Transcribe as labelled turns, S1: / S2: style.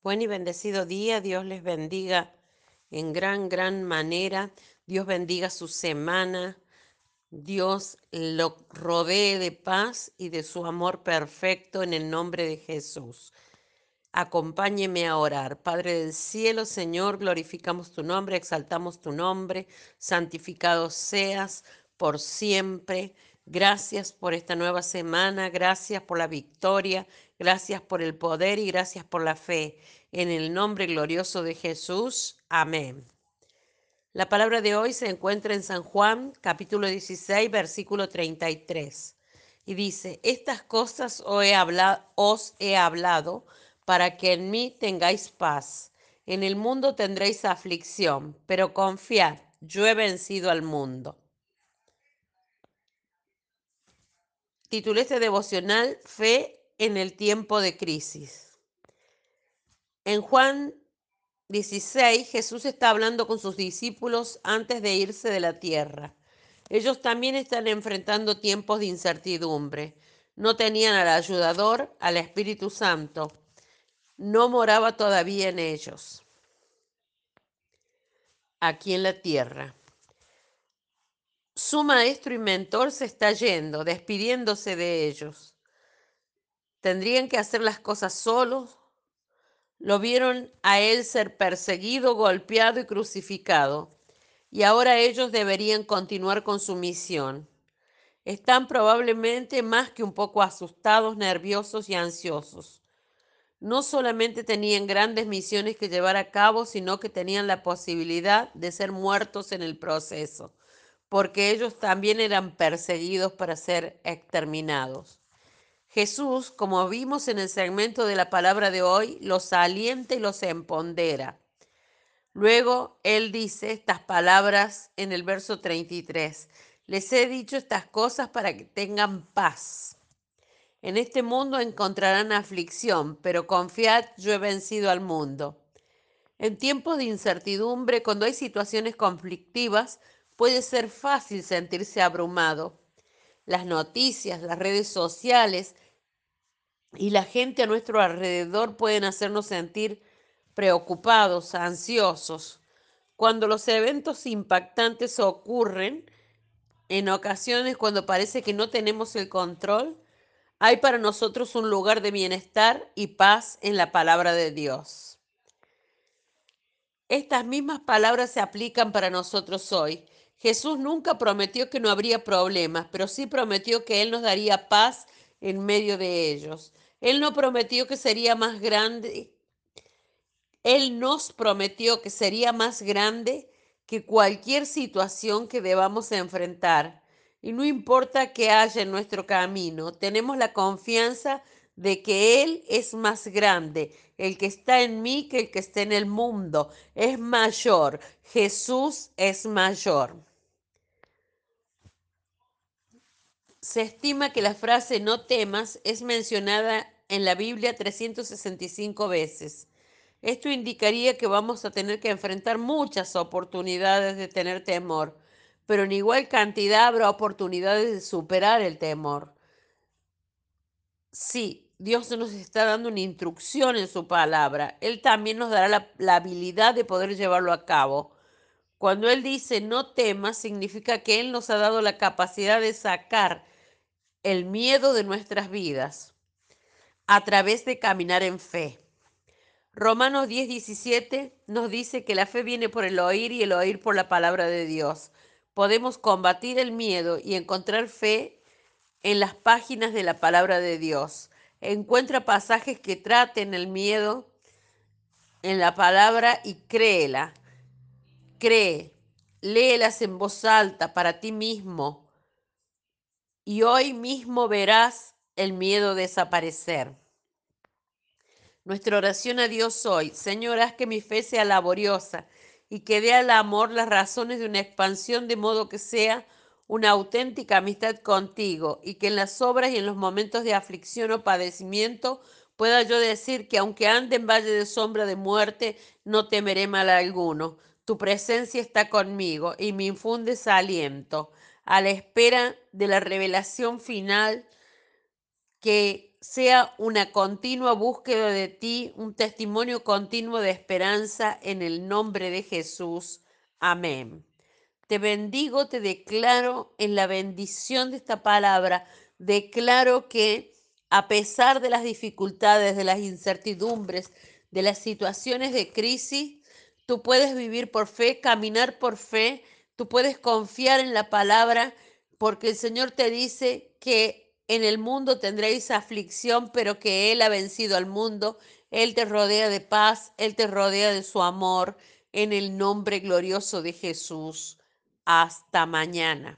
S1: Buen y bendecido día, Dios les bendiga en gran, gran manera. Dios bendiga su semana. Dios lo rodee de paz y de su amor perfecto en el nombre de Jesús. Acompáñeme a orar. Padre del cielo, Señor, glorificamos tu nombre, exaltamos tu nombre, santificado seas por siempre. Gracias por esta nueva semana, gracias por la victoria, gracias por el poder y gracias por la fe. En el nombre glorioso de Jesús. Amén. La palabra de hoy se encuentra en San Juan, capítulo 16, versículo 33. Y dice, estas cosas os he hablado, para que en mí tengáis paz. En el mundo tendréis aflicción, pero confiad, yo he vencido al mundo. Titulé este devocional Fe en el tiempo de crisis. En Juan 16, Jesús está hablando con sus discípulos antes de irse de la tierra. Ellos también están enfrentando tiempos de incertidumbre. No tenían al ayudador, al Espíritu Santo. No moraba todavía en ellos, aquí en la tierra. Su maestro y mentor se está yendo, despidiéndose de ellos. Tendrían que hacer las cosas solos, lo vieron a él ser perseguido, golpeado y crucificado, y ahora ellos deberían continuar con su misión. Están probablemente más que un poco asustados, nerviosos y ansiosos. No solamente tenían grandes misiones que llevar a cabo, sino que tenían la posibilidad de ser muertos en el proceso, porque ellos también eran perseguidos para ser exterminados. Jesús, como vimos en el segmento de la palabra de hoy, los alienta y los empodera. Luego Él dice estas palabras en el verso 33. Les he dicho estas cosas para que tengan paz. En este mundo encontrarán aflicción, pero confiad, yo he vencido al mundo. En tiempos de incertidumbre, cuando hay situaciones conflictivas, puede ser fácil sentirse abrumado las noticias, las redes sociales y la gente a nuestro alrededor pueden hacernos sentir preocupados, ansiosos. Cuando los eventos impactantes ocurren, en ocasiones cuando parece que no tenemos el control, hay para nosotros un lugar de bienestar y paz en la palabra de Dios. Estas mismas palabras se aplican para nosotros hoy. Jesús nunca prometió que no habría problemas, pero sí prometió que Él nos daría paz en medio de ellos. Él no prometió que sería más grande. Él nos prometió que sería más grande que cualquier situación que debamos enfrentar. Y no importa qué haya en nuestro camino, tenemos la confianza de que Él es más grande, el que está en mí que el que está en el mundo. Es mayor. Jesús es mayor. Se estima que la frase no temas es mencionada en la Biblia 365 veces. Esto indicaría que vamos a tener que enfrentar muchas oportunidades de tener temor, pero en igual cantidad habrá oportunidades de superar el temor. Sí, Dios nos está dando una instrucción en su palabra. Él también nos dará la, la habilidad de poder llevarlo a cabo. Cuando Él dice no temas, significa que Él nos ha dado la capacidad de sacar el miedo de nuestras vidas a través de caminar en fe. Romanos 10, 17 nos dice que la fe viene por el oír y el oír por la palabra de Dios. Podemos combatir el miedo y encontrar fe en las páginas de la palabra de Dios. Encuentra pasajes que traten el miedo en la palabra y créela. Cree, léelas en voz alta para ti mismo y hoy mismo verás el miedo desaparecer. Nuestra oración a Dios hoy, Señor, haz que mi fe sea laboriosa y que dé al amor las razones de una expansión de modo que sea una auténtica amistad contigo y que en las obras y en los momentos de aflicción o padecimiento pueda yo decir que aunque ande en valle de sombra de muerte, no temeré mal alguno. Tu presencia está conmigo y me infundes aliento a la espera de la revelación final que sea una continua búsqueda de ti, un testimonio continuo de esperanza en el nombre de Jesús. Amén. Te bendigo, te declaro en la bendición de esta palabra, declaro que a pesar de las dificultades, de las incertidumbres, de las situaciones de crisis, tú puedes vivir por fe, caminar por fe, tú puedes confiar en la palabra, porque el Señor te dice que en el mundo tendréis aflicción, pero que Él ha vencido al mundo. Él te rodea de paz, Él te rodea de su amor, en el nombre glorioso de Jesús. Hasta mañana.